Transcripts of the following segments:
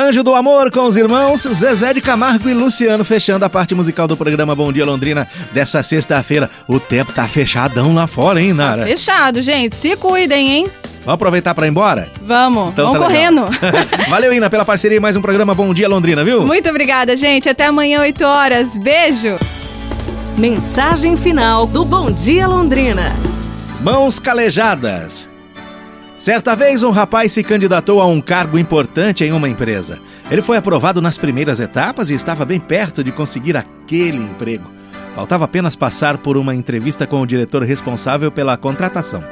Anjo do Amor com os irmãos Zezé de Camargo e Luciano fechando a parte musical do programa Bom Dia Londrina dessa sexta-feira. O tempo tá fechadão lá fora, hein, Nara? Fechado, gente. Se cuidem, hein? Vamos aproveitar para ir embora? Vamos, então, vamos tá correndo. Valeu, Ina, pela parceria e mais um programa Bom Dia Londrina, viu? Muito obrigada, gente. Até amanhã, 8 horas. Beijo. Mensagem final do Bom Dia Londrina. Mãos calejadas. Certa vez, um rapaz se candidatou a um cargo importante em uma empresa. Ele foi aprovado nas primeiras etapas e estava bem perto de conseguir aquele emprego. Faltava apenas passar por uma entrevista com o diretor responsável pela contratação.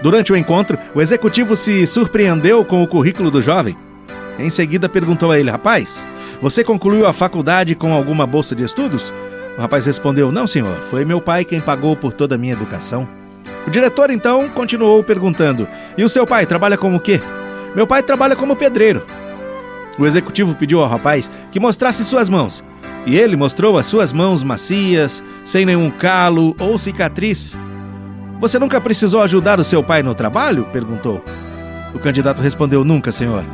Durante o encontro, o executivo se surpreendeu com o currículo do jovem. Em seguida, perguntou a ele: Rapaz, você concluiu a faculdade com alguma bolsa de estudos? O rapaz respondeu: Não, senhor, foi meu pai quem pagou por toda a minha educação. O diretor então continuou perguntando: E o seu pai trabalha como o quê? Meu pai trabalha como pedreiro. O executivo pediu ao rapaz que mostrasse suas mãos. E ele mostrou as suas mãos macias, sem nenhum calo ou cicatriz. Você nunca precisou ajudar o seu pai no trabalho? perguntou. O candidato respondeu: Nunca, senhor.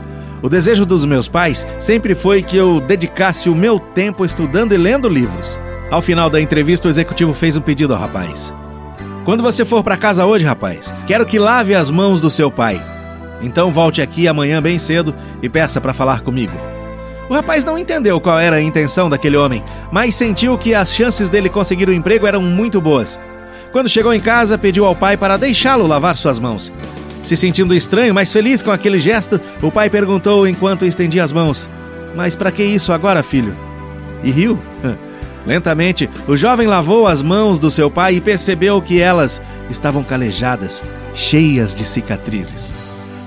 O desejo dos meus pais sempre foi que eu dedicasse o meu tempo estudando e lendo livros. Ao final da entrevista, o executivo fez um pedido ao rapaz. Quando você for para casa hoje, rapaz, quero que lave as mãos do seu pai. Então volte aqui amanhã bem cedo e peça para falar comigo. O rapaz não entendeu qual era a intenção daquele homem, mas sentiu que as chances dele conseguir o emprego eram muito boas. Quando chegou em casa, pediu ao pai para deixá-lo lavar suas mãos. Se sentindo estranho, mas feliz com aquele gesto, o pai perguntou enquanto estendia as mãos: Mas para que isso agora, filho? E riu. Lentamente, o jovem lavou as mãos do seu pai e percebeu que elas estavam calejadas, cheias de cicatrizes.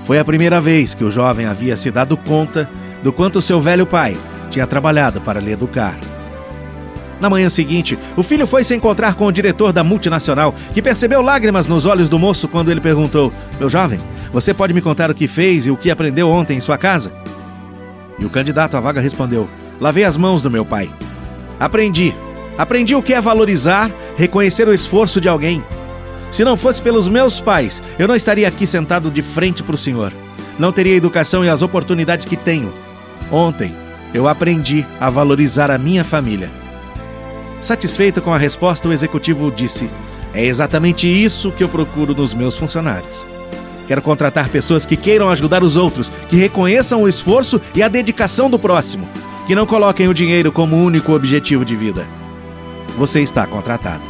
Foi a primeira vez que o jovem havia se dado conta do quanto seu velho pai tinha trabalhado para lhe educar. Na manhã seguinte, o filho foi se encontrar com o diretor da multinacional, que percebeu lágrimas nos olhos do moço quando ele perguntou: Meu jovem, você pode me contar o que fez e o que aprendeu ontem em sua casa? E o candidato à vaga respondeu: Lavei as mãos do meu pai. Aprendi. Aprendi o que é valorizar, reconhecer o esforço de alguém. Se não fosse pelos meus pais, eu não estaria aqui sentado de frente para o Senhor. Não teria a educação e as oportunidades que tenho. Ontem, eu aprendi a valorizar a minha família. Satisfeito com a resposta, o executivo disse: É exatamente isso que eu procuro nos meus funcionários. Quero contratar pessoas que queiram ajudar os outros, que reconheçam o esforço e a dedicação do próximo, que não coloquem o dinheiro como único objetivo de vida. Você está contratado.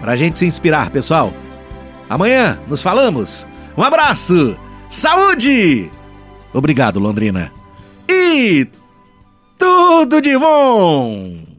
Para a gente se inspirar, pessoal. Amanhã nos falamos. Um abraço! Saúde! Obrigado, Londrina. E tudo de bom!